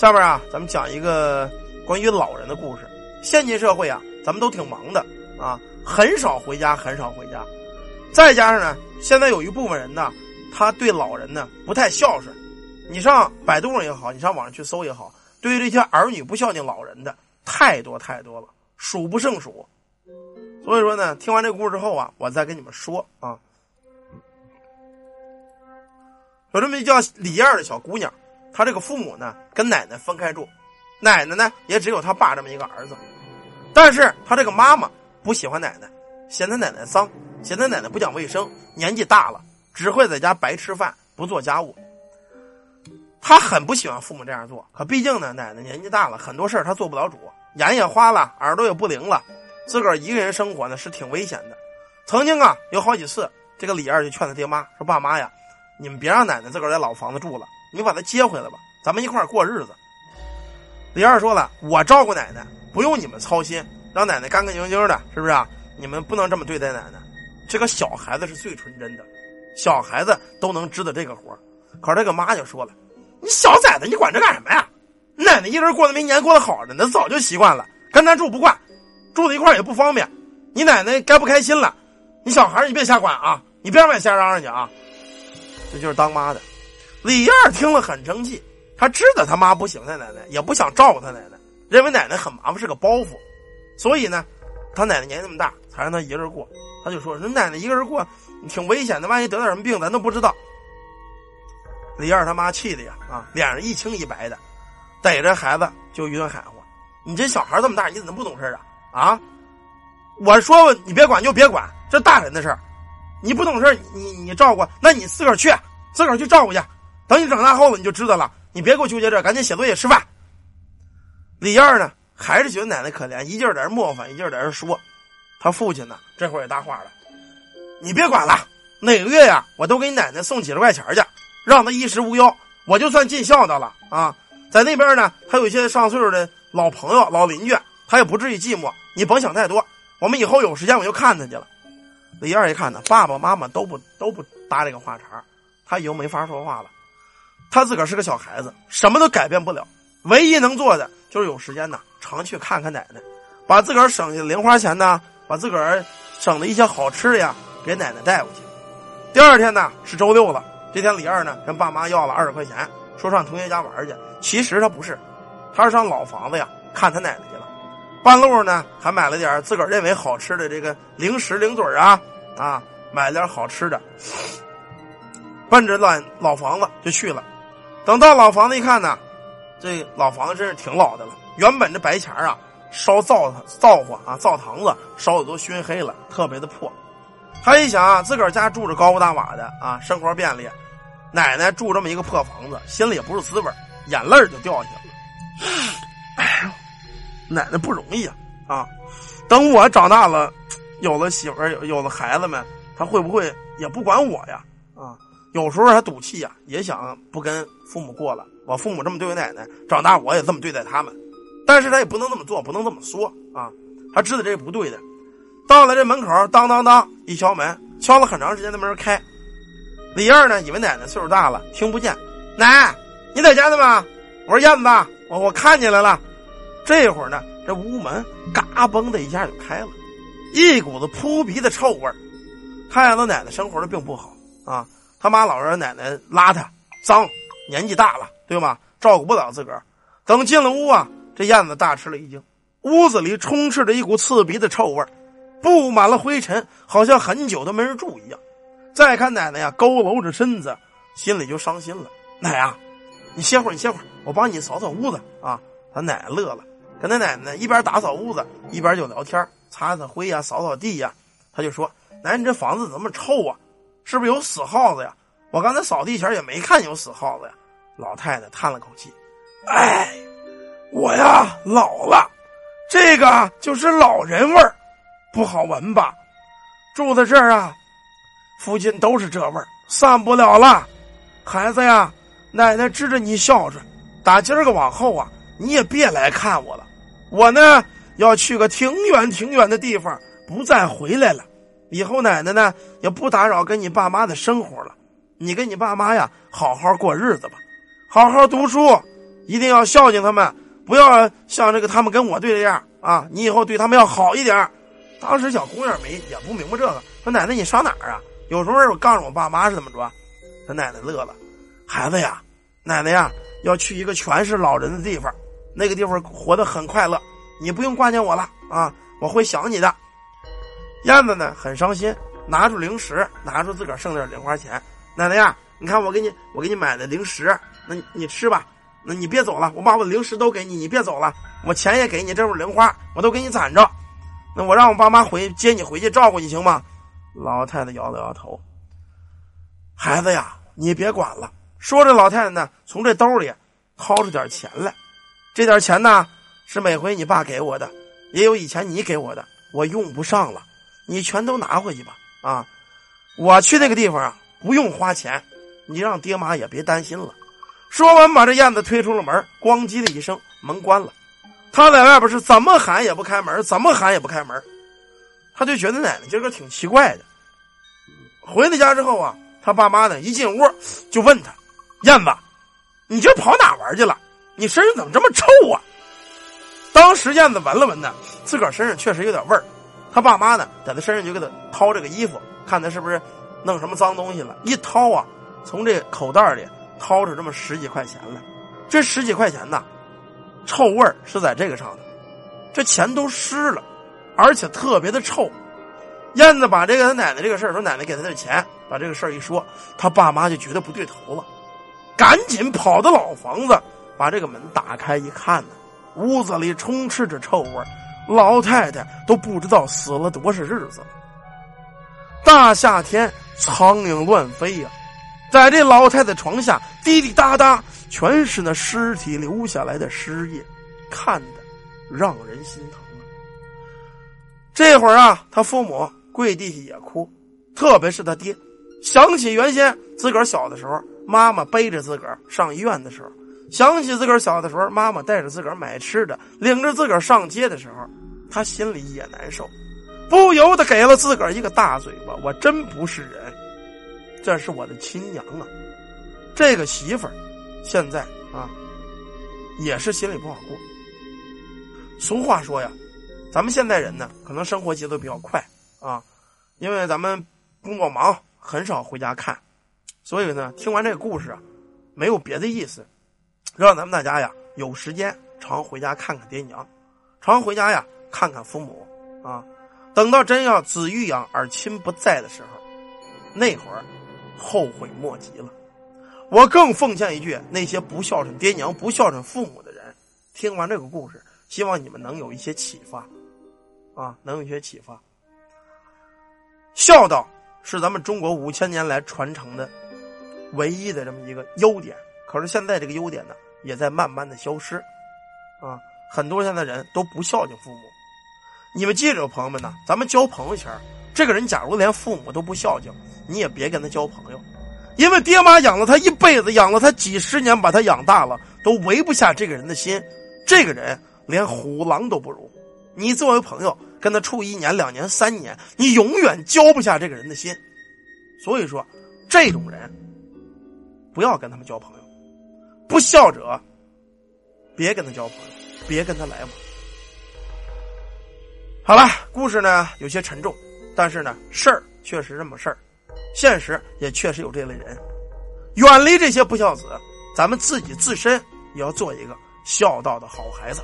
下面啊，咱们讲一个关于老人的故事。现今社会啊，咱们都挺忙的啊，很少回家，很少回家。再加上呢，现在有一部分人呢，他对老人呢不太孝顺。你上百度上也好，你上网上去搜也好，对于这些儿女不孝敬老人的太多太多了，数不胜数。所以说呢，听完这个故事之后啊，我再跟你们说啊，有这么一叫李燕的小姑娘，他这个父母呢跟奶奶分开住，奶奶呢也只有他爸这么一个儿子，但是他这个妈妈不喜欢奶奶，嫌他奶奶脏，嫌他奶奶不讲卫生，年纪大了只会在家白吃饭，不做家务。他很不喜欢父母这样做，可毕竟呢，奶奶年纪大了，很多事儿她做不了主，眼也花了，耳朵也不灵了，自个儿一个人生活呢是挺危险的。曾经啊，有好几次，这个李二就劝他爹妈说：“爸妈呀。”你们别让奶奶自个儿在老房子住了，你把她接回来吧，咱们一块儿过日子。李二说了，我照顾奶奶，不用你们操心，让奶奶干干净净的，是不是啊？你们不能这么对待奶奶。这个小孩子是最纯真的，小孩子都能知道这个活可是这个妈就说了，你小崽子，你管这干什么呀？奶奶一人过得没年过得好着呢早就习惯了，跟咱住不惯，住在一块也不方便。你奶奶该不开心了，你小孩你别瞎管啊，你别往外瞎嚷嚷去啊。这就是当妈的，李燕听了很生气。他知道他妈不行他奶奶，也不想照顾他奶奶，认为奶奶很麻烦，是个包袱。所以呢，他奶奶年纪那么大，才让他一个人过。他就说：“说奶奶一个人过，挺危险的，万一得点什么病，咱都不知道。”李燕他妈气的呀，啊，脸上一青一白的，逮着孩子就一顿喊话：“你这小孩这么大，你怎么不懂事啊？啊！我说你别管就别管，这大人的事儿。”你不懂事你你照顾，那你自个儿去，自个儿去照顾去。等你长大后了，你就知道了。你别给我纠结这，赶紧写作业、吃饭。李燕呢，还是觉得奶奶可怜，一劲儿在这磨翻，一劲儿在这说。他父亲呢，这会儿也搭话了：“你别管了，哪个月呀，我都给你奶奶送几十块钱去，让她衣食无忧，我就算尽孝道了啊。在那边呢，还有一些上岁数的老朋友、老邻居，他也不至于寂寞。你甭想太多，我们以后有时间我就看他去了。”李二一看呢，爸爸妈妈都不都不搭这个话茬他已经没法说话了。他自个儿是个小孩子，什么都改变不了，唯一能做的就是有时间呢，常去看看奶奶，把自个儿省下的零花钱呢，把自个儿省的一些好吃的呀，给奶奶带过去。第二天呢是周六了，这天李二呢跟爸妈要了二十块钱，说上同学家玩去。其实他不是，他是上老房子呀看他奶奶去了。半路呢还买了点自个儿认为好吃的这个零食零嘴啊。啊，买了点好吃的，奔着老老房子就去了。等到老房子一看呢，这老房子真是挺老的了。原本这白墙啊，烧灶灶火啊，灶堂子烧的都熏黑了，特别的破。他一想啊，自个儿家住着高屋大瓦的啊，生活便利，奶奶住这么一个破房子，心里也不是滋味眼泪就掉下来了。哎呦，奶奶不容易啊！啊，等我长大了。有了媳妇儿，有有了孩子们，他会不会也不管我呀？啊，有时候他赌气呀，也想不跟父母过了。我父母这么对我奶奶，长大我也这么对待他们。但是他也不能这么做，不能这么说啊。他知道这是不对的。到了这门口，当当当，一敲门，敲了很长时间，都没人开。李二呢，以为奶奶岁数大了，听不见。奶，你在家呢吗？我说燕子，我我看见来了。这会儿呢，这屋门嘎嘣的一下就开了。一股子扑鼻的臭味儿，太阳的奶奶生活的并不好啊。他妈老让奶奶邋遢、脏，年纪大了，对吗？照顾不了自个儿。等进了屋啊，这燕子大吃了一惊，屋子里充斥着一股刺鼻的臭味，布满了灰尘，好像很久都没人住一样。再看奶奶呀，佝偻着身子，心里就伤心了。奶啊，你歇会儿，你歇会儿，我帮你扫扫屋子啊。他奶奶乐了，跟他奶奶一边打扫屋子，一边就聊天擦擦灰呀，扫扫地呀，他就说：“奶，你这房子怎么臭啊？是不是有死耗子呀？我刚才扫地前也没看有死耗子呀。”老太太叹了口气：“哎，我呀老了，这个就是老人味儿，不好闻吧？住在这儿啊，附近都是这味儿，散不了了。孩子呀，奶奶知着你孝顺，打今儿个往后啊，你也别来看我了。我呢。”要去个挺远挺远的地方，不再回来了。以后奶奶呢也不打扰跟你爸妈的生活了。你跟你爸妈呀好好过日子吧，好好读书，一定要孝敬他们，不要像这个他们跟我对这样啊！你以后对他们要好一点。当时小姑娘没也不明白这个，说奶奶你上哪儿啊？有时候我告诉我爸妈是怎么着，他奶奶乐了，孩子呀，奶奶呀要去一个全是老人的地方，那个地方活得很快乐，你不用挂念我了啊，我会想你的。燕子呢很伤心，拿出零食，拿出自个儿剩点零花钱，奶奶呀，你看我给你我给你买的零食，那你吃吧，那你别走了，我把我的零食都给你，你别走了，我钱也给你，这会零花，我都给你攒着。那我让我爸妈回接你回去照顾你行吗？老太太摇了摇头。孩子呀，你别管了。说着，老太太呢从这兜里掏出点钱来。这点钱呢是每回你爸给我的，也有以前你给我的，我用不上了，你全都拿回去吧。啊，我去那个地方啊不用花钱，你让爹妈也别担心了。说完，把这燕子推出了门，咣叽的一声，门关了。他在外边是怎么喊也不开门，怎么喊也不开门，他就觉得奶奶今个挺奇怪的。回到家之后啊，他爸妈呢一进屋就问他：“燕子，你今儿跑哪玩去了？你身上怎么这么臭啊？”当时燕子闻了闻呢，自个身上确实有点味儿。他爸妈呢在他身上就给他掏这个衣服，看他是不是弄什么脏东西了。一掏啊，从这口袋里掏出这么十几块钱来。这十几块钱呢。臭味是在这个上头，这钱都湿了，而且特别的臭。燕子把这个他奶奶这个事儿说，奶奶给他的钱，把这个事儿一说，他爸妈就觉得不对头了，赶紧跑到老房子，把这个门打开一看呢，屋子里充斥着臭味，老太太都不知道死了多少日子了。大夏天，苍蝇乱飞呀，在这老太太床下滴滴答答。全是那尸体留下来的尸液，看的让人心疼啊！这会儿啊，他父母跪地下也哭，特别是他爹，想起原先自个儿小的时候，妈妈背着自个儿上医院的时候，想起自个儿小的时候，妈妈带着自个儿买吃的，领着自个儿上街的时候，他心里也难受，不由得给了自个儿一个大嘴巴。我真不是人，这是我的亲娘啊！这个媳妇儿。现在啊，也是心里不好过。俗话说呀，咱们现代人呢，可能生活节奏比较快啊，因为咱们工作忙，很少回家看，所以呢，听完这个故事啊，没有别的意思，让咱们大家呀有时间常回家看看爹娘，常回家呀看看父母啊。等到真要子欲养而亲不在的时候，那会儿后悔莫及了。我更奉劝一句：那些不孝顺爹娘、不孝顺父母的人，听完这个故事，希望你们能有一些启发，啊，能有一些启发。孝道是咱们中国五千年来传承的唯一的这么一个优点，可是现在这个优点呢，也在慢慢的消失，啊，很多现在人都不孝敬父母。你们记着，朋友们呢，咱们交朋友前这个人假如连父母都不孝敬，你也别跟他交朋友。因为爹妈养了他一辈子，养了他几十年，把他养大了，都围不下这个人的心。这个人连虎狼都不如。你作为朋友跟他处一年、两年、三年，你永远交不下这个人的心。所以说，这种人不要跟他们交朋友。不孝者，别跟他交朋友，别跟他来往。好了，故事呢有些沉重，但是呢事儿确实这么事儿。现实也确实有这类人，远离这些不孝子，咱们自己自身也要做一个孝道的好孩子。